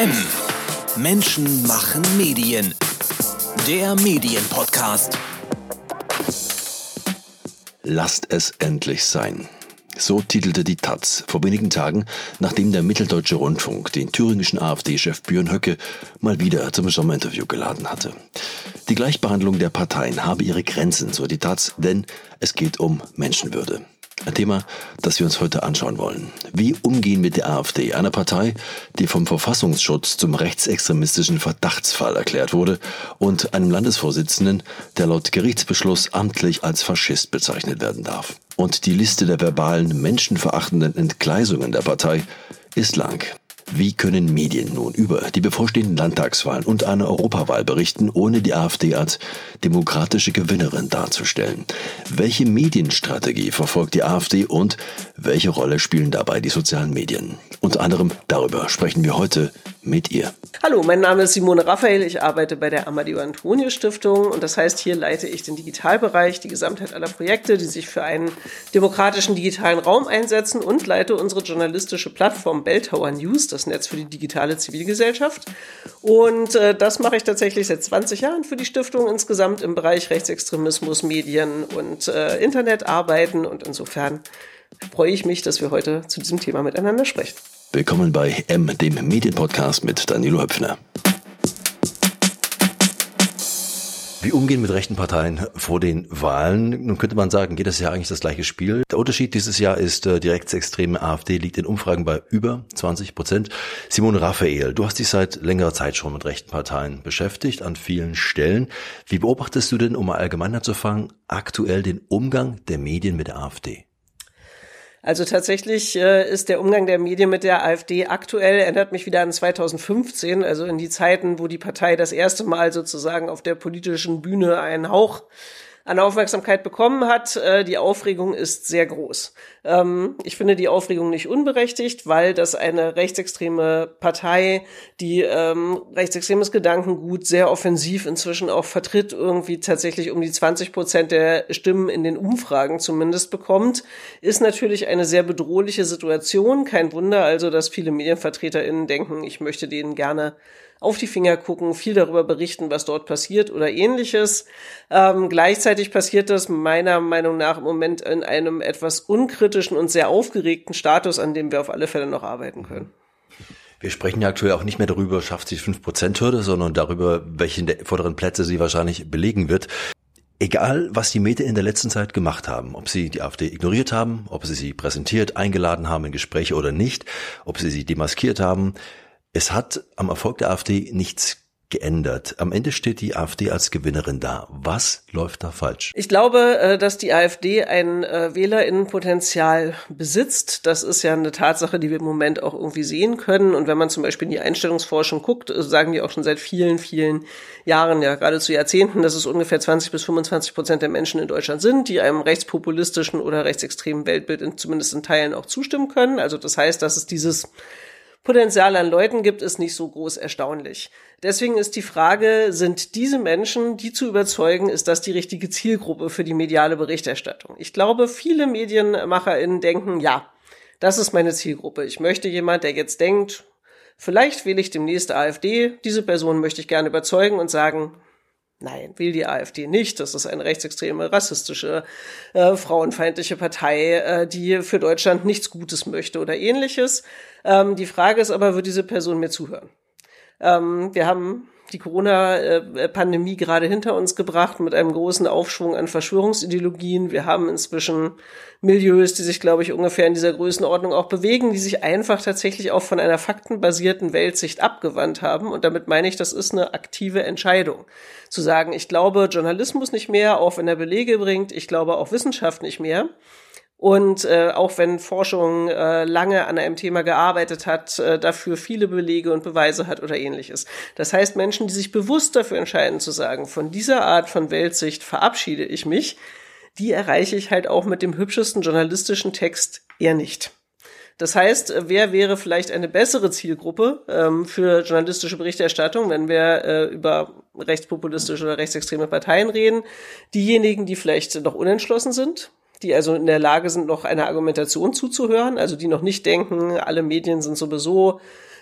M. Menschen machen Medien. Der Medienpodcast. Lasst es endlich sein. So titelte die Taz vor wenigen Tagen, nachdem der Mitteldeutsche Rundfunk den thüringischen AfD-Chef Björn Höcke mal wieder zum Sommerinterview geladen hatte. Die Gleichbehandlung der Parteien habe ihre Grenzen, so die Taz, denn es geht um Menschenwürde. Ein Thema, das wir uns heute anschauen wollen. Wie umgehen mit der AfD, einer Partei, die vom Verfassungsschutz zum rechtsextremistischen Verdachtsfall erklärt wurde und einem Landesvorsitzenden, der laut Gerichtsbeschluss amtlich als Faschist bezeichnet werden darf. Und die Liste der verbalen, menschenverachtenden Entgleisungen der Partei ist lang. Wie können Medien nun über die bevorstehenden Landtagswahlen und eine Europawahl berichten, ohne die AfD als demokratische Gewinnerin darzustellen? Welche Medienstrategie verfolgt die AfD und welche Rolle spielen dabei die sozialen Medien? Unter anderem darüber sprechen wir heute mit ihr. Hallo, mein Name ist Simone Raphael. Ich arbeite bei der Amadeo Antonio Stiftung und das heißt, hier leite ich den Digitalbereich, die Gesamtheit aller Projekte, die sich für einen demokratischen digitalen Raum einsetzen und leite unsere journalistische Plattform Belltower News, das Netz für die digitale Zivilgesellschaft. Und äh, das mache ich tatsächlich seit 20 Jahren für die Stiftung insgesamt im Bereich Rechtsextremismus, Medien und äh, Internet arbeiten und insofern freue ich mich, dass wir heute zu diesem Thema miteinander sprechen. Willkommen bei M, dem Medienpodcast mit Danilo Höpfner. Wie umgehen mit rechten Parteien vor den Wahlen? Nun könnte man sagen, geht das ja eigentlich das gleiche Spiel. Der Unterschied dieses Jahr ist, äh, die rechtsextreme AfD liegt in Umfragen bei über 20 Prozent. Simone Raphael, du hast dich seit längerer Zeit schon mit rechten Parteien beschäftigt, an vielen Stellen. Wie beobachtest du denn, um mal allgemein anzufangen, aktuell den Umgang der Medien mit der AfD? Also tatsächlich äh, ist der Umgang der Medien mit der AfD aktuell, erinnert mich wieder an 2015, also in die Zeiten, wo die Partei das erste Mal sozusagen auf der politischen Bühne einen Hauch an Aufmerksamkeit bekommen hat. Äh, die Aufregung ist sehr groß. Ähm, ich finde die Aufregung nicht unberechtigt, weil das eine rechtsextreme Partei, die ähm, rechtsextremes Gedankengut sehr offensiv inzwischen auch vertritt, irgendwie tatsächlich um die 20 Prozent der Stimmen in den Umfragen zumindest bekommt, ist natürlich eine sehr bedrohliche Situation. Kein Wunder also, dass viele MedienvertreterInnen denken, ich möchte denen gerne auf die Finger gucken, viel darüber berichten, was dort passiert oder ähnliches. Ähm, gleichzeitig passiert das meiner Meinung nach im Moment in einem etwas unkritischen und sehr aufgeregten Status, an dem wir auf alle Fälle noch arbeiten können. Wir sprechen ja aktuell auch nicht mehr darüber, schafft sie 5%-Hürde, sondern darüber, welche der vorderen Plätze sie wahrscheinlich belegen wird. Egal, was die Medien in der letzten Zeit gemacht haben, ob sie die AfD ignoriert haben, ob sie sie präsentiert, eingeladen haben in Gespräche oder nicht, ob sie sie demaskiert haben, es hat am Erfolg der AfD nichts geändert. Am Ende steht die AfD als Gewinnerin da. Was läuft da falsch? Ich glaube, äh, dass die AfD ein äh, Wählerinnenpotenzial besitzt. Das ist ja eine Tatsache, die wir im Moment auch irgendwie sehen können. Und wenn man zum Beispiel in die Einstellungsforschung guckt, äh, sagen die auch schon seit vielen, vielen Jahren, ja geradezu Jahrzehnten, dass es ungefähr 20 bis 25 Prozent der Menschen in Deutschland sind, die einem rechtspopulistischen oder rechtsextremen Weltbild in, zumindest in Teilen auch zustimmen können. Also das heißt, dass es dieses Potenzial an Leuten gibt, ist nicht so groß erstaunlich. Deswegen ist die Frage, sind diese Menschen, die zu überzeugen, ist das die richtige Zielgruppe für die mediale Berichterstattung? Ich glaube, viele MedienmacherInnen denken, ja, das ist meine Zielgruppe. Ich möchte jemand, der jetzt denkt, vielleicht wähle ich demnächst AfD, diese Person möchte ich gerne überzeugen und sagen, Nein, will die AfD nicht. Das ist eine rechtsextreme, rassistische, äh, frauenfeindliche Partei, äh, die für Deutschland nichts Gutes möchte oder ähnliches. Ähm, die Frage ist aber, wird diese Person mir zuhören? Ähm, wir haben die Corona-Pandemie gerade hinter uns gebracht mit einem großen Aufschwung an Verschwörungsideologien. Wir haben inzwischen Milieus, die sich, glaube ich, ungefähr in dieser Größenordnung auch bewegen, die sich einfach tatsächlich auch von einer faktenbasierten Weltsicht abgewandt haben. Und damit meine ich, das ist eine aktive Entscheidung. Zu sagen, ich glaube Journalismus nicht mehr, auch wenn er Belege bringt, ich glaube auch Wissenschaft nicht mehr. Und äh, auch wenn Forschung äh, lange an einem Thema gearbeitet hat, äh, dafür viele Belege und Beweise hat oder ähnliches. Das heißt, Menschen, die sich bewusst dafür entscheiden zu sagen, von dieser Art von Weltsicht verabschiede ich mich, die erreiche ich halt auch mit dem hübschesten journalistischen Text eher nicht. Das heißt, wer wäre vielleicht eine bessere Zielgruppe ähm, für journalistische Berichterstattung, wenn wir äh, über rechtspopulistische oder rechtsextreme Parteien reden? Diejenigen, die vielleicht noch unentschlossen sind, die also in der Lage sind, noch einer Argumentation zuzuhören, also die noch nicht denken, alle Medien sind sowieso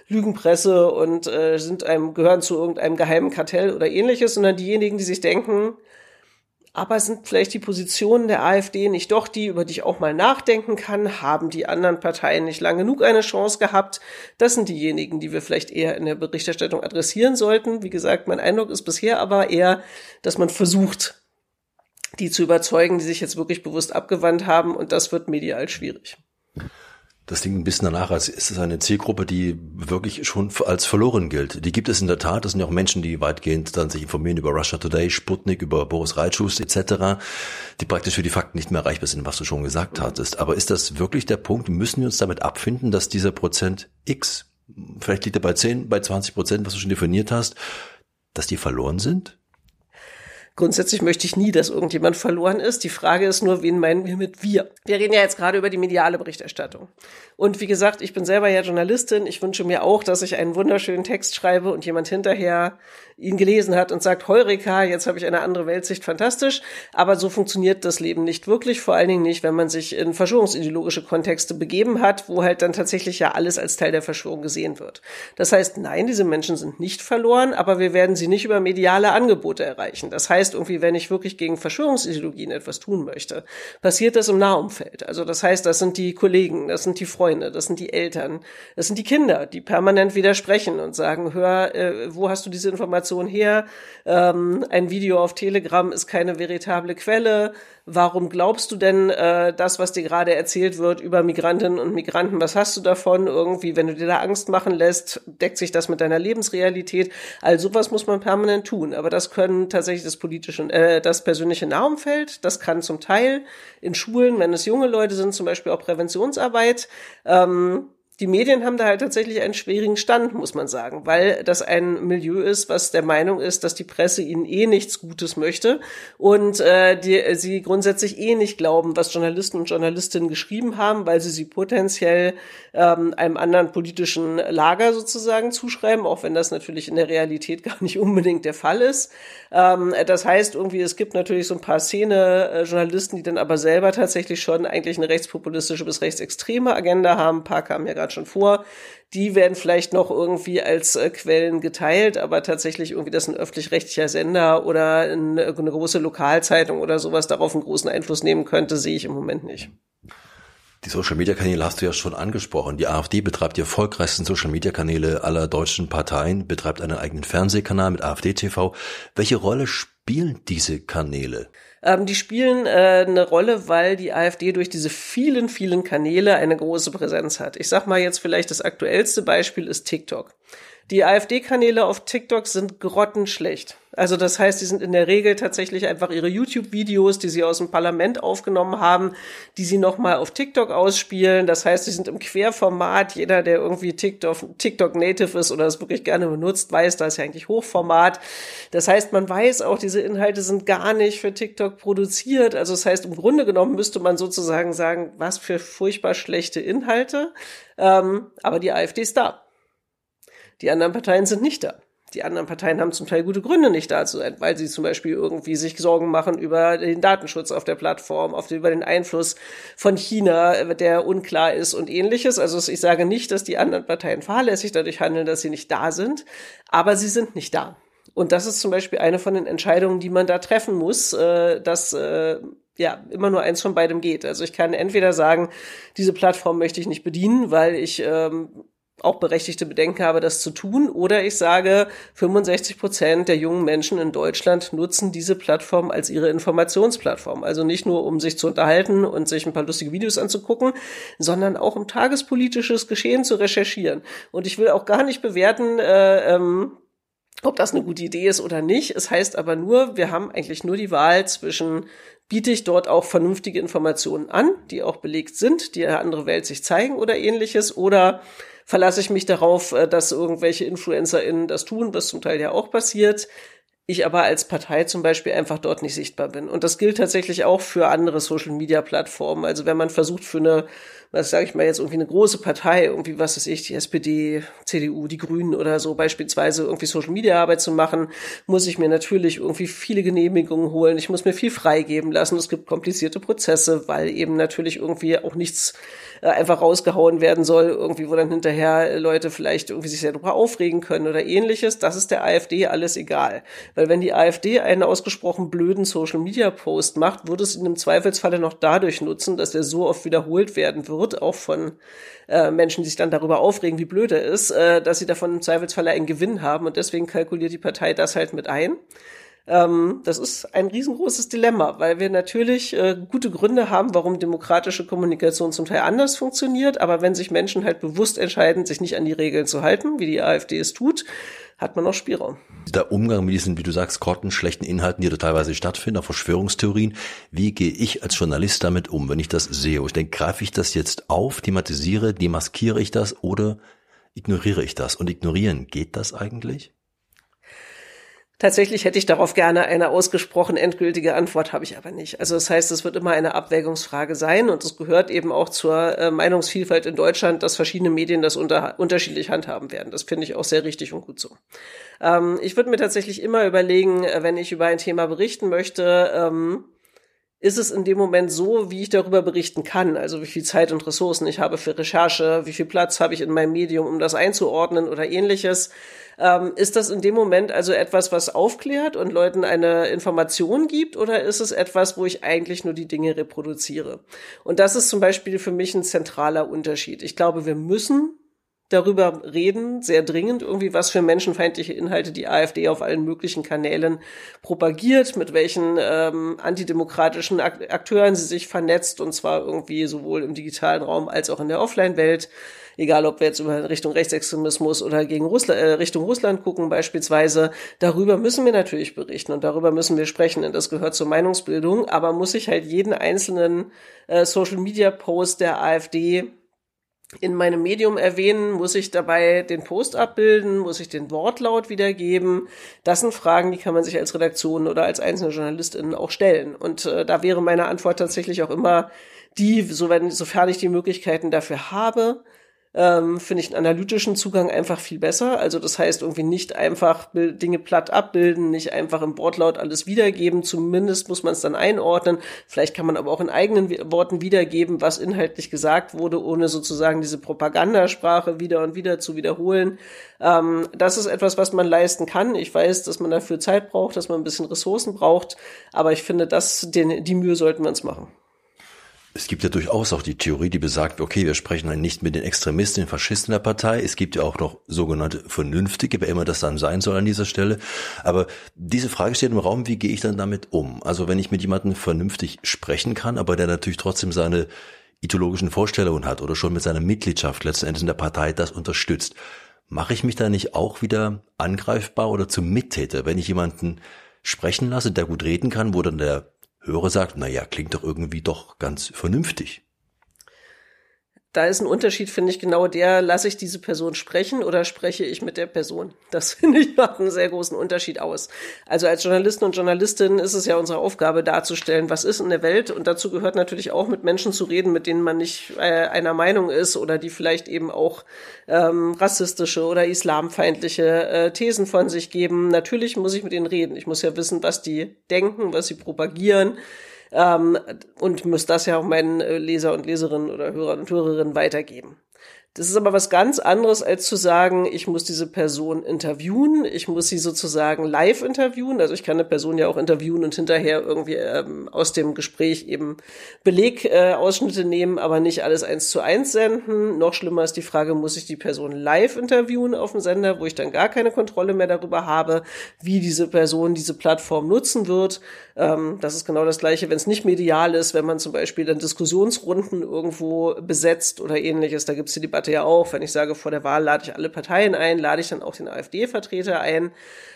Lügenpresse und äh, sind einem, gehören zu irgendeinem geheimen Kartell oder ähnliches, sondern diejenigen, die sich denken, aber sind vielleicht die Positionen der AfD nicht doch die, über die ich auch mal nachdenken kann? Haben die anderen Parteien nicht lang genug eine Chance gehabt? Das sind diejenigen, die wir vielleicht eher in der Berichterstattung adressieren sollten. Wie gesagt, mein Eindruck ist bisher aber eher, dass man versucht, die zu überzeugen, die sich jetzt wirklich bewusst abgewandt haben und das wird medial schwierig. Das klingt ein bisschen danach, als ist es eine Zielgruppe, die wirklich schon als verloren gilt. Die gibt es in der Tat. Das sind ja auch Menschen, die weitgehend dann sich informieren über Russia Today, Sputnik, über Boris Reitschuss etc., die praktisch für die Fakten nicht mehr erreichbar sind, was du schon gesagt hattest. Aber ist das wirklich der Punkt? Müssen wir uns damit abfinden, dass dieser Prozent X, vielleicht liegt er bei 10, bei 20 Prozent, was du schon definiert hast, dass die verloren sind? Grundsätzlich möchte ich nie, dass irgendjemand verloren ist. Die Frage ist nur, wen meinen wir mit wir? Wir reden ja jetzt gerade über die mediale Berichterstattung. Und wie gesagt, ich bin selber ja Journalistin. Ich wünsche mir auch, dass ich einen wunderschönen Text schreibe und jemand hinterher ihn gelesen hat und sagt, Heureka, jetzt habe ich eine andere Weltsicht, fantastisch. Aber so funktioniert das Leben nicht wirklich, vor allen Dingen nicht, wenn man sich in verschwörungsideologische Kontexte begeben hat, wo halt dann tatsächlich ja alles als Teil der Verschwörung gesehen wird. Das heißt, nein, diese Menschen sind nicht verloren, aber wir werden sie nicht über mediale Angebote erreichen. Das heißt, irgendwie, wenn ich wirklich gegen Verschwörungsideologien etwas tun möchte, passiert das im Nahumfeld. Also das heißt, das sind die Kollegen, das sind die Freunde, das sind die Eltern, das sind die Kinder, die permanent widersprechen und sagen, hör, äh, wo hast du diese Information her? Ähm, ein Video auf Telegram ist keine veritable Quelle. Warum glaubst du denn äh, das, was dir gerade erzählt wird über Migrantinnen und Migranten? Was hast du davon? Irgendwie, wenn du dir da Angst machen lässt, deckt sich das mit deiner Lebensrealität? Also sowas muss man permanent tun. Aber das können tatsächlich das politische, äh, das persönliche Nahumfeld. Das kann zum Teil in Schulen, wenn es junge Leute sind, zum Beispiel auch Präventionsarbeit. Ähm, die Medien haben da halt tatsächlich einen schwierigen Stand, muss man sagen, weil das ein Milieu ist, was der Meinung ist, dass die Presse ihnen eh nichts Gutes möchte und äh, die, sie grundsätzlich eh nicht glauben, was Journalisten und Journalistinnen geschrieben haben, weil sie sie potenziell ähm, einem anderen politischen Lager sozusagen zuschreiben, auch wenn das natürlich in der Realität gar nicht unbedingt der Fall ist. Ähm, das heißt irgendwie, es gibt natürlich so ein paar Szene-Journalisten, die dann aber selber tatsächlich schon eigentlich eine rechtspopulistische bis rechtsextreme Agenda haben. Ein paar kamen ja gerade gerade schon vor. Die werden vielleicht noch irgendwie als äh, Quellen geteilt, aber tatsächlich irgendwie, dass ein öffentlich-rechtlicher Sender oder eine, eine große Lokalzeitung oder sowas darauf einen großen Einfluss nehmen könnte, sehe ich im Moment nicht. Die Social Media Kanäle hast du ja schon angesprochen. Die AfD betreibt die erfolgreichsten Social Media Kanäle aller deutschen Parteien, betreibt einen eigenen Fernsehkanal mit AfD TV. Welche Rolle spielen diese Kanäle? Ähm, die spielen äh, eine Rolle, weil die AfD durch diese vielen, vielen Kanäle eine große Präsenz hat. Ich sag mal jetzt vielleicht das aktuellste Beispiel ist TikTok. Die AfD-Kanäle auf TikTok sind grottenschlecht. Also das heißt, die sind in der Regel tatsächlich einfach ihre YouTube-Videos, die sie aus dem Parlament aufgenommen haben, die sie nochmal auf TikTok ausspielen. Das heißt, sie sind im Querformat. Jeder, der irgendwie TikTok, TikTok Native ist oder es wirklich gerne benutzt, weiß, da ist ja eigentlich Hochformat. Das heißt, man weiß auch, diese Inhalte sind gar nicht für TikTok produziert. Also das heißt, im Grunde genommen müsste man sozusagen sagen, was für furchtbar schlechte Inhalte. Ähm, aber die AfD ist da. Die anderen Parteien sind nicht da. Die anderen Parteien haben zum Teil gute Gründe, nicht da zu sein, weil sie zum Beispiel irgendwie sich Sorgen machen über den Datenschutz auf der Plattform, auf, über den Einfluss von China, der unklar ist und ähnliches. Also ich sage nicht, dass die anderen Parteien fahrlässig dadurch handeln, dass sie nicht da sind, aber sie sind nicht da. Und das ist zum Beispiel eine von den Entscheidungen, die man da treffen muss, äh, dass äh, ja immer nur eins von beidem geht. Also ich kann entweder sagen, diese Plattform möchte ich nicht bedienen, weil ich ähm, auch berechtigte Bedenken habe, das zu tun. Oder ich sage, 65 Prozent der jungen Menschen in Deutschland nutzen diese Plattform als ihre Informationsplattform. Also nicht nur, um sich zu unterhalten und sich ein paar lustige Videos anzugucken, sondern auch um tagespolitisches Geschehen zu recherchieren. Und ich will auch gar nicht bewerten, äh, ähm, ob das eine gute Idee ist oder nicht. Es heißt aber nur, wir haben eigentlich nur die Wahl zwischen biete ich dort auch vernünftige Informationen an, die auch belegt sind, die eine andere Welt sich zeigen oder ähnliches, oder verlasse ich mich darauf, äh, dass irgendwelche InfluencerInnen das tun, was zum Teil ja auch passiert. Ich aber als Partei zum Beispiel einfach dort nicht sichtbar bin. Und das gilt tatsächlich auch für andere Social-Media-Plattformen. Also wenn man versucht für eine, was sage ich mal jetzt, irgendwie eine große Partei, irgendwie, was weiß ich, die SPD, CDU, die Grünen oder so beispielsweise irgendwie Social-Media-Arbeit zu machen, muss ich mir natürlich irgendwie viele Genehmigungen holen. Ich muss mir viel freigeben lassen. Es gibt komplizierte Prozesse, weil eben natürlich irgendwie auch nichts äh, einfach rausgehauen werden soll, irgendwie, wo dann hinterher Leute vielleicht irgendwie sich sehr darüber aufregen können oder ähnliches. Das ist der AfD alles egal. Weil wenn die AfD einen ausgesprochen blöden Social Media Post macht, würde es in im Zweifelsfalle noch dadurch nutzen, dass der so oft wiederholt werden wird, auch von äh, Menschen, die sich dann darüber aufregen, wie blöd er ist, äh, dass sie davon im Zweifelsfalle einen Gewinn haben und deswegen kalkuliert die Partei das halt mit ein. Ähm, das ist ein riesengroßes Dilemma, weil wir natürlich äh, gute Gründe haben, warum demokratische Kommunikation zum Teil anders funktioniert. Aber wenn sich Menschen halt bewusst entscheiden, sich nicht an die Regeln zu halten, wie die AfD es tut, hat man noch Spielraum. Der Umgang mit diesen, wie du sagst, grottenschlechten Inhalten, die da teilweise stattfinden, auch Verschwörungstheorien, wie gehe ich als Journalist damit um, wenn ich das sehe? Ich denke, greife ich das jetzt auf, thematisiere, demaskiere ich das oder ignoriere ich das? Und ignorieren, geht das eigentlich? Tatsächlich hätte ich darauf gerne eine ausgesprochen endgültige Antwort, habe ich aber nicht. Also das heißt, es wird immer eine Abwägungsfrage sein und es gehört eben auch zur äh, Meinungsvielfalt in Deutschland, dass verschiedene Medien das unter, unterschiedlich handhaben werden. Das finde ich auch sehr richtig und gut so. Ähm, ich würde mir tatsächlich immer überlegen, äh, wenn ich über ein Thema berichten möchte, ähm, ist es in dem Moment so, wie ich darüber berichten kann. Also wie viel Zeit und Ressourcen ich habe für Recherche, wie viel Platz habe ich in meinem Medium, um das einzuordnen oder ähnliches. Ähm, ist das in dem Moment also etwas, was aufklärt und Leuten eine Information gibt oder ist es etwas, wo ich eigentlich nur die Dinge reproduziere? Und das ist zum Beispiel für mich ein zentraler Unterschied. Ich glaube, wir müssen darüber reden, sehr dringend irgendwie, was für menschenfeindliche Inhalte die AfD auf allen möglichen Kanälen propagiert, mit welchen ähm, antidemokratischen Akteuren sie sich vernetzt, und zwar irgendwie sowohl im digitalen Raum als auch in der Offline-Welt. Egal, ob wir jetzt über Richtung Rechtsextremismus oder gegen Russland, äh, Richtung Russland gucken beispielsweise, darüber müssen wir natürlich berichten und darüber müssen wir sprechen. Und das gehört zur Meinungsbildung. Aber muss ich halt jeden einzelnen äh, Social-Media-Post der AfD in meinem Medium erwähnen, muss ich dabei den Post abbilden, muss ich den Wortlaut wiedergeben. Das sind Fragen, die kann man sich als Redaktion oder als einzelne Journalistin auch stellen. Und äh, da wäre meine Antwort tatsächlich auch immer die, so wenn, sofern ich die Möglichkeiten dafür habe, ähm, finde ich einen analytischen Zugang einfach viel besser. Also das heißt irgendwie nicht einfach Dinge platt abbilden, nicht einfach im Wortlaut alles wiedergeben. Zumindest muss man es dann einordnen. Vielleicht kann man aber auch in eigenen Worten wiedergeben, was inhaltlich gesagt wurde, ohne sozusagen diese Propagandasprache wieder und wieder zu wiederholen. Ähm, das ist etwas, was man leisten kann. Ich weiß, dass man dafür Zeit braucht, dass man ein bisschen Ressourcen braucht. Aber ich finde, das, den, die Mühe sollten wir uns machen. Es gibt ja durchaus auch die Theorie, die besagt, okay, wir sprechen dann nicht mit den Extremisten, den Faschisten der Partei. Es gibt ja auch noch sogenannte Vernünftige, wer immer das dann sein soll an dieser Stelle. Aber diese Frage steht im Raum, wie gehe ich dann damit um? Also wenn ich mit jemandem vernünftig sprechen kann, aber der natürlich trotzdem seine ideologischen Vorstellungen hat oder schon mit seiner Mitgliedschaft letzten Endes in der Partei das unterstützt, mache ich mich da nicht auch wieder angreifbar oder zum Mittäter, wenn ich jemanden sprechen lasse, der gut reden kann, wo dann der Hörer sagt, na ja, klingt doch irgendwie doch ganz vernünftig da ist ein Unterschied, finde ich, genau der, lasse ich diese Person sprechen oder spreche ich mit der Person? Das finde ich macht einen sehr großen Unterschied aus. Also als Journalisten und Journalistin ist es ja unsere Aufgabe darzustellen, was ist in der Welt und dazu gehört natürlich auch mit Menschen zu reden, mit denen man nicht äh, einer Meinung ist oder die vielleicht eben auch ähm, rassistische oder islamfeindliche äh, Thesen von sich geben. Natürlich muss ich mit ihnen reden. Ich muss ja wissen, was die denken, was sie propagieren ähm, und muss das ja auch meinen äh, Leser und Leserinnen oder Hörern und Hörerinnen weitergeben. Das ist aber was ganz anderes, als zu sagen, ich muss diese Person interviewen, ich muss sie sozusagen live interviewen. Also ich kann eine Person ja auch interviewen und hinterher irgendwie ähm, aus dem Gespräch eben Belegausschnitte äh, nehmen, aber nicht alles eins zu eins senden. Noch schlimmer ist die Frage, muss ich die Person live interviewen auf dem Sender, wo ich dann gar keine Kontrolle mehr darüber habe, wie diese Person diese Plattform nutzen wird. Ähm, das ist genau das Gleiche, wenn es nicht medial ist, wenn man zum Beispiel dann Diskussionsrunden irgendwo besetzt oder ähnliches. Da gibt es die Debatte ja auch. Wenn ich sage, vor der Wahl lade ich alle Parteien ein, lade ich dann auch den AfD-Vertreter ein.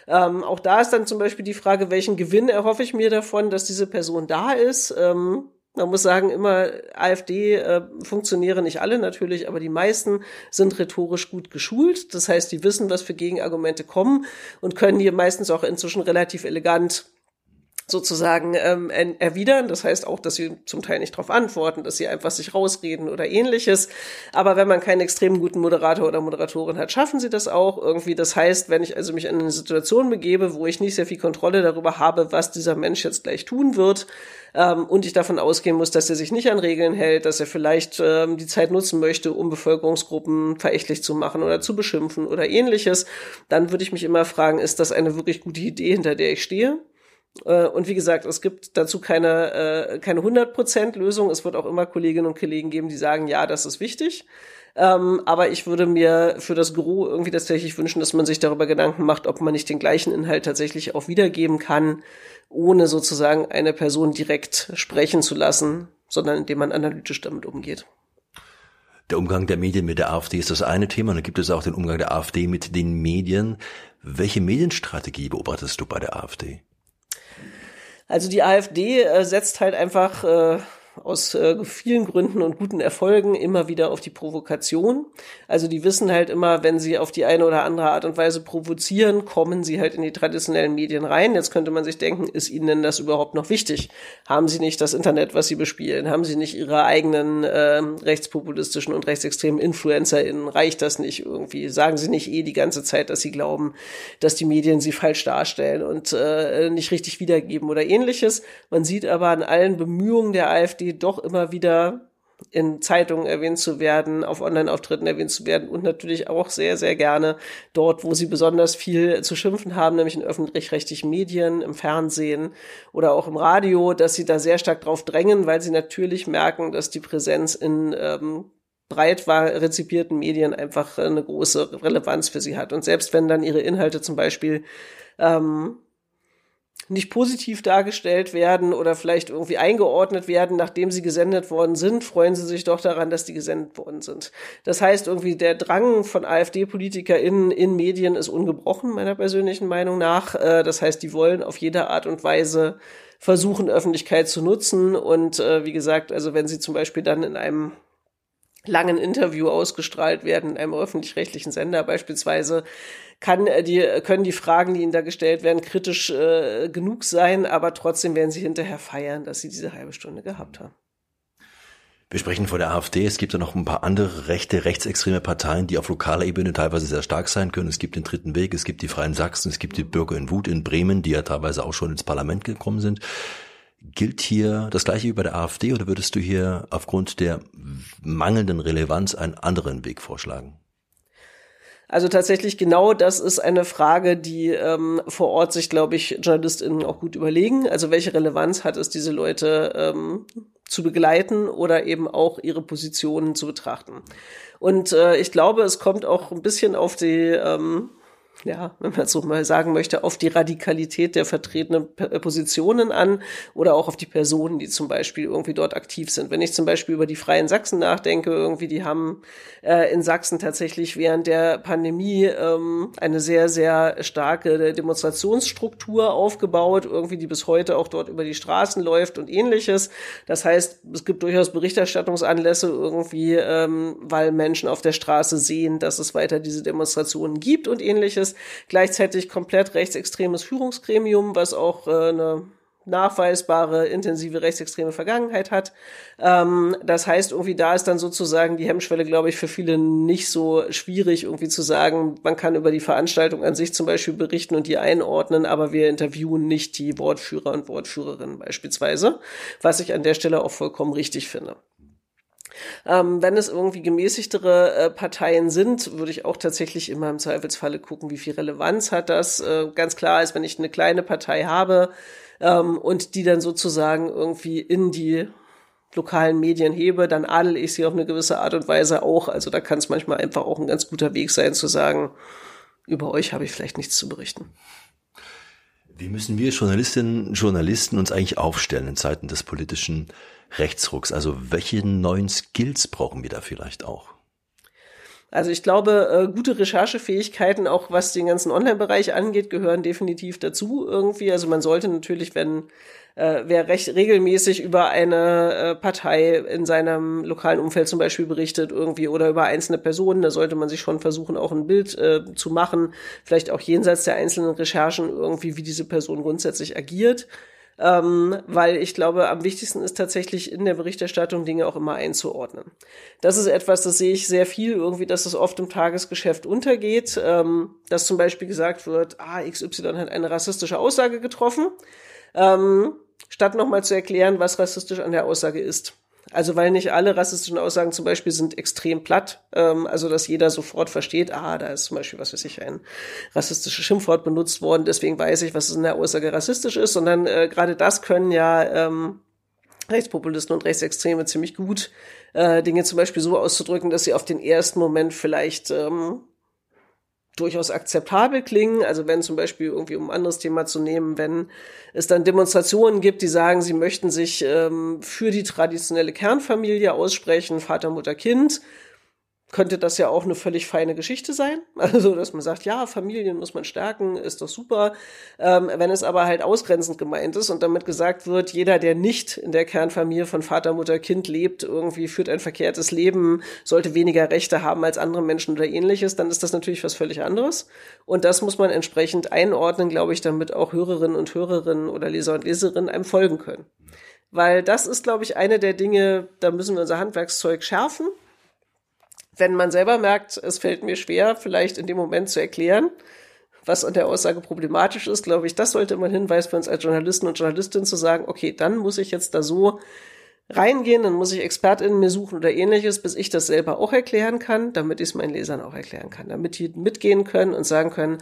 Ähm, auch da ist dann zum Beispiel die Frage, welchen Gewinn erhoffe ich mir davon, dass diese Person da ist. Ähm, man muss sagen, immer AfD-Funktionäre, äh, nicht alle natürlich, aber die meisten sind rhetorisch gut geschult. Das heißt, die wissen, was für Gegenargumente kommen und können hier meistens auch inzwischen relativ elegant sozusagen ähm, erwidern. Das heißt auch, dass sie zum Teil nicht darauf antworten, dass sie einfach sich rausreden oder ähnliches. Aber wenn man keinen extrem guten Moderator oder Moderatorin hat, schaffen sie das auch irgendwie. Das heißt, wenn ich also mich in eine Situation begebe, wo ich nicht sehr viel Kontrolle darüber habe, was dieser Mensch jetzt gleich tun wird, ähm, und ich davon ausgehen muss, dass er sich nicht an Regeln hält, dass er vielleicht ähm, die Zeit nutzen möchte, um Bevölkerungsgruppen verächtlich zu machen oder zu beschimpfen oder ähnliches, dann würde ich mich immer fragen, ist das eine wirklich gute Idee, hinter der ich stehe? Äh, und wie gesagt, es gibt dazu keine, äh, keine 100% Lösung. Es wird auch immer Kolleginnen und Kollegen geben, die sagen, ja, das ist wichtig. Ähm, aber ich würde mir für das Gros irgendwie tatsächlich wünschen, dass man sich darüber Gedanken macht, ob man nicht den gleichen Inhalt tatsächlich auch wiedergeben kann, ohne sozusagen eine Person direkt sprechen zu lassen, sondern indem man analytisch damit umgeht. Der Umgang der Medien mit der AfD ist das eine Thema. Und dann gibt es auch den Umgang der AfD mit den Medien. Welche Medienstrategie beobachtest du bei der AfD? Also die AfD äh, setzt halt einfach äh, aus äh, vielen Gründen und guten Erfolgen immer wieder auf die Provokation. Also die wissen halt immer, wenn sie auf die eine oder andere Art und Weise provozieren, kommen sie halt in die traditionellen Medien rein. Jetzt könnte man sich denken, ist ihnen denn das überhaupt noch wichtig? Haben sie nicht das Internet, was sie bespielen? Haben sie nicht ihre eigenen äh, rechtspopulistischen und rechtsextremen InfluencerInnen? Reicht das nicht irgendwie? Sagen sie nicht eh die ganze Zeit, dass sie glauben, dass die Medien sie falsch darstellen und äh, nicht richtig wiedergeben oder ähnliches? Man sieht aber an allen Bemühungen der AfD, AfD doch immer wieder in Zeitungen erwähnt zu werden, auf Online-Auftritten erwähnt zu werden und natürlich auch sehr, sehr gerne dort, wo sie besonders viel zu schimpfen haben, nämlich in öffentlich-rechtlichen Medien, im Fernsehen oder auch im Radio, dass sie da sehr stark drauf drängen, weil sie natürlich merken, dass die Präsenz in ähm, breit rezipierten Medien einfach eine große Relevanz für sie hat. Und selbst wenn dann ihre Inhalte zum Beispiel ähm, nicht positiv dargestellt werden oder vielleicht irgendwie eingeordnet werden, nachdem sie gesendet worden sind, freuen sie sich doch daran, dass die gesendet worden sind. Das heißt, irgendwie der Drang von AfD-PolitikerInnen in Medien ist ungebrochen, meiner persönlichen Meinung nach. Äh, das heißt, die wollen auf jede Art und Weise versuchen, Öffentlichkeit zu nutzen. Und äh, wie gesagt, also wenn sie zum Beispiel dann in einem langen Interview ausgestrahlt werden, in einem öffentlich-rechtlichen Sender beispielsweise, kann äh, die, können die Fragen, die ihnen da gestellt werden, kritisch äh, genug sein, aber trotzdem werden sie hinterher feiern, dass sie diese halbe Stunde gehabt haben. Wir sprechen von der AfD. Es gibt ja noch ein paar andere rechte, rechtsextreme Parteien, die auf lokaler Ebene teilweise sehr stark sein können. Es gibt den Dritten Weg, es gibt die Freien Sachsen, es gibt die Bürger in Wut in Bremen, die ja teilweise auch schon ins Parlament gekommen sind. Gilt hier das gleiche wie bei der AfD oder würdest du hier aufgrund der mangelnden Relevanz einen anderen Weg vorschlagen? Also tatsächlich genau das ist eine Frage, die ähm, vor Ort sich, glaube ich, JournalistInnen auch gut überlegen. Also welche Relevanz hat es, diese Leute ähm, zu begleiten oder eben auch ihre Positionen zu betrachten. Und äh, ich glaube, es kommt auch ein bisschen auf die ähm, ja, wenn man so mal sagen möchte, auf die Radikalität der vertretenen äh, Positionen an oder auch auf die Personen, die zum Beispiel irgendwie dort aktiv sind. Wenn ich zum Beispiel über die Freien Sachsen nachdenke, irgendwie, die haben äh, in Sachsen tatsächlich während der Pandemie ähm, eine sehr, sehr starke Demonstrationsstruktur aufgebaut, irgendwie, die bis heute auch dort über die Straßen läuft und ähnliches. Das heißt, es gibt durchaus Berichterstattungsanlässe irgendwie, ähm, weil Menschen auf der Straße sehen, dass es weiter diese Demonstrationen gibt und ähnliches gleichzeitig komplett rechtsextremes Führungsgremium, was auch äh, eine nachweisbare intensive rechtsextreme Vergangenheit hat. Ähm, das heißt, irgendwie da ist dann sozusagen die Hemmschwelle, glaube ich, für viele nicht so schwierig, irgendwie zu sagen, man kann über die Veranstaltung an sich zum Beispiel berichten und die einordnen, aber wir interviewen nicht die Wortführer und Wortführerinnen beispielsweise, was ich an der Stelle auch vollkommen richtig finde. Ähm, wenn es irgendwie gemäßigtere äh, Parteien sind, würde ich auch tatsächlich immer im Zweifelsfalle gucken, wie viel Relevanz hat das. Äh, ganz klar ist, wenn ich eine kleine Partei habe ähm, und die dann sozusagen irgendwie in die lokalen Medien hebe, dann adel ich sie auf eine gewisse Art und Weise auch. Also da kann es manchmal einfach auch ein ganz guter Weg sein zu sagen, über euch habe ich vielleicht nichts zu berichten. Wie müssen wir Journalistinnen und Journalisten uns eigentlich aufstellen in Zeiten des politischen Rechtsrucks? Also welche neuen Skills brauchen wir da vielleicht auch? Also ich glaube, äh, gute Recherchefähigkeiten, auch was den ganzen Online-Bereich angeht, gehören definitiv dazu irgendwie. Also man sollte natürlich, wenn äh, wer recht regelmäßig über eine äh, Partei in seinem lokalen Umfeld zum Beispiel berichtet irgendwie oder über einzelne Personen, da sollte man sich schon versuchen, auch ein Bild äh, zu machen, vielleicht auch jenseits der einzelnen Recherchen irgendwie, wie diese Person grundsätzlich agiert. Ähm, weil ich glaube, am wichtigsten ist tatsächlich in der Berichterstattung Dinge auch immer einzuordnen. Das ist etwas, das sehe ich sehr viel irgendwie, dass es oft im Tagesgeschäft untergeht, ähm, dass zum Beispiel gesagt wird, ah, XY hat eine rassistische Aussage getroffen, ähm, statt nochmal zu erklären, was rassistisch an der Aussage ist. Also weil nicht alle rassistischen Aussagen zum Beispiel sind extrem platt, ähm, also dass jeder sofort versteht, ah, da ist zum Beispiel, was weiß ich, ein rassistisches Schimpfwort benutzt worden, deswegen weiß ich, was in der Aussage rassistisch ist, sondern äh, gerade das können ja ähm, Rechtspopulisten und Rechtsextreme ziemlich gut, äh, Dinge zum Beispiel so auszudrücken, dass sie auf den ersten Moment vielleicht ähm, durchaus akzeptabel klingen. Also wenn zum Beispiel irgendwie, um ein anderes Thema zu nehmen, wenn es dann Demonstrationen gibt, die sagen, sie möchten sich ähm, für die traditionelle Kernfamilie aussprechen, Vater, Mutter, Kind, könnte das ja auch eine völlig feine Geschichte sein. Also, dass man sagt, ja, Familien muss man stärken, ist doch super. Ähm, wenn es aber halt ausgrenzend gemeint ist und damit gesagt wird, jeder, der nicht in der Kernfamilie von Vater, Mutter, Kind lebt, irgendwie führt ein verkehrtes Leben, sollte weniger Rechte haben als andere Menschen oder ähnliches, dann ist das natürlich was völlig anderes. Und das muss man entsprechend einordnen, glaube ich, damit auch Hörerinnen und Hörerinnen oder Leser und Leserinnen einem folgen können. Weil das ist, glaube ich, eine der Dinge, da müssen wir unser Handwerkszeug schärfen wenn man selber merkt, es fällt mir schwer, vielleicht in dem Moment zu erklären, was an der Aussage problematisch ist, glaube ich, das sollte man Hinweis für uns als Journalisten und Journalistin zu sagen, okay, dann muss ich jetzt da so reingehen, dann muss ich ExpertInnen mir suchen oder ähnliches, bis ich das selber auch erklären kann, damit ich es meinen Lesern auch erklären kann, damit die mitgehen können und sagen können,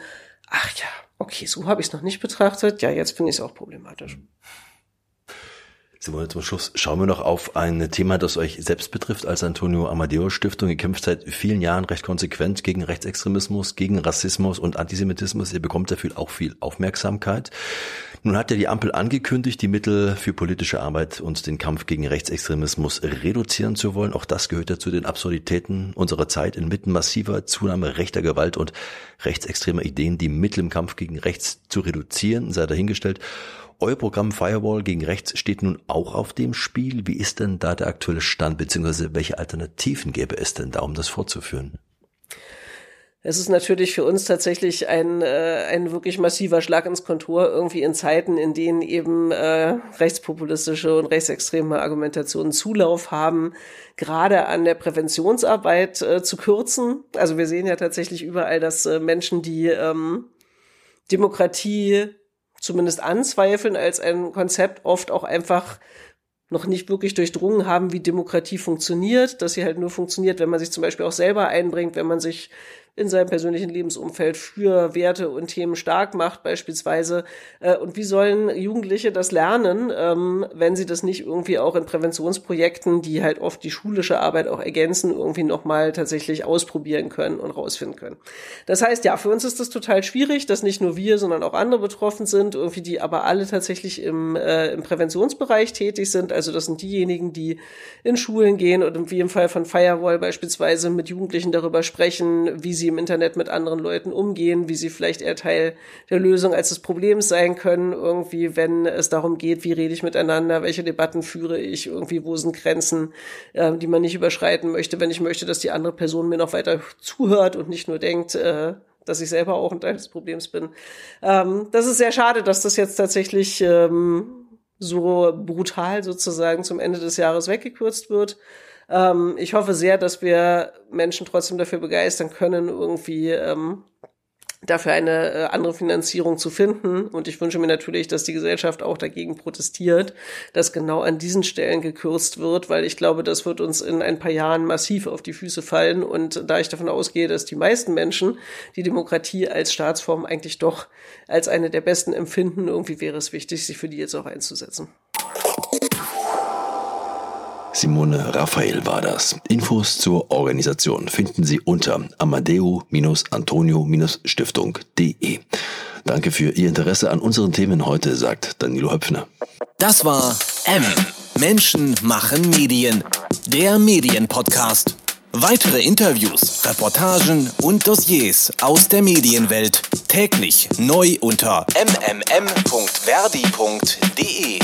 ach ja, okay, so habe ich es noch nicht betrachtet, ja, jetzt finde ich es auch problematisch. Simone, zum Schluss schauen wir noch auf ein Thema, das euch selbst betrifft als Antonio Amadeo Stiftung. Ihr kämpft seit vielen Jahren recht konsequent gegen Rechtsextremismus, gegen Rassismus und Antisemitismus. Ihr bekommt dafür auch viel Aufmerksamkeit. Nun hat ja die Ampel angekündigt, die Mittel für politische Arbeit und den Kampf gegen Rechtsextremismus reduzieren zu wollen. Auch das gehört ja zu den Absurditäten unserer Zeit inmitten massiver Zunahme rechter Gewalt und rechtsextremer Ideen, die Mittel im Kampf gegen rechts zu reduzieren, sei dahingestellt. Euer Programm Firewall gegen rechts steht nun auch auf dem Spiel. Wie ist denn da der aktuelle Stand, beziehungsweise welche Alternativen gäbe es denn da, um das fortzuführen? Es ist natürlich für uns tatsächlich ein, äh, ein wirklich massiver Schlag ins Kontor, irgendwie in Zeiten, in denen eben äh, rechtspopulistische und rechtsextreme Argumentationen Zulauf haben, gerade an der Präventionsarbeit äh, zu kürzen. Also wir sehen ja tatsächlich überall, dass äh, Menschen, die ähm, Demokratie zumindest anzweifeln als ein Konzept, oft auch einfach noch nicht wirklich durchdrungen haben, wie Demokratie funktioniert, dass sie halt nur funktioniert, wenn man sich zum Beispiel auch selber einbringt, wenn man sich in seinem persönlichen Lebensumfeld für Werte und Themen stark macht beispielsweise. Äh, und wie sollen Jugendliche das lernen, ähm, wenn sie das nicht irgendwie auch in Präventionsprojekten, die halt oft die schulische Arbeit auch ergänzen, irgendwie nochmal tatsächlich ausprobieren können und rausfinden können. Das heißt, ja, für uns ist das total schwierig, dass nicht nur wir, sondern auch andere betroffen sind, irgendwie die aber alle tatsächlich im, äh, im Präventionsbereich tätig sind. Also das sind diejenigen, die in Schulen gehen und wie im Fall von Firewall beispielsweise mit Jugendlichen darüber sprechen, wie sie im Internet mit anderen Leuten umgehen, wie sie vielleicht eher Teil der Lösung als des Problems sein können, irgendwie, wenn es darum geht, wie rede ich miteinander, welche Debatten führe ich, irgendwie, wo sind Grenzen, äh, die man nicht überschreiten möchte, wenn ich möchte, dass die andere Person mir noch weiter zuhört und nicht nur denkt, äh, dass ich selber auch ein Teil des Problems bin. Ähm, das ist sehr schade, dass das jetzt tatsächlich ähm, so brutal sozusagen zum Ende des Jahres weggekürzt wird. Ähm, ich hoffe sehr, dass wir Menschen trotzdem dafür begeistern können, irgendwie ähm, dafür eine äh, andere Finanzierung zu finden. Und ich wünsche mir natürlich, dass die Gesellschaft auch dagegen protestiert, dass genau an diesen Stellen gekürzt wird, weil ich glaube, das wird uns in ein paar Jahren massiv auf die Füße fallen. Und da ich davon ausgehe, dass die meisten Menschen die Demokratie als Staatsform eigentlich doch als eine der besten empfinden, irgendwie wäre es wichtig, sich für die jetzt auch einzusetzen. Simone Raphael war das. Infos zur Organisation finden Sie unter amadeo-antonio-stiftung.de. Danke für Ihr Interesse an unseren Themen heute, sagt Danilo Höpfner. Das war M. Menschen machen Medien. Der Medienpodcast. Weitere Interviews, Reportagen und Dossiers aus der Medienwelt täglich neu unter mmm.verdi.de.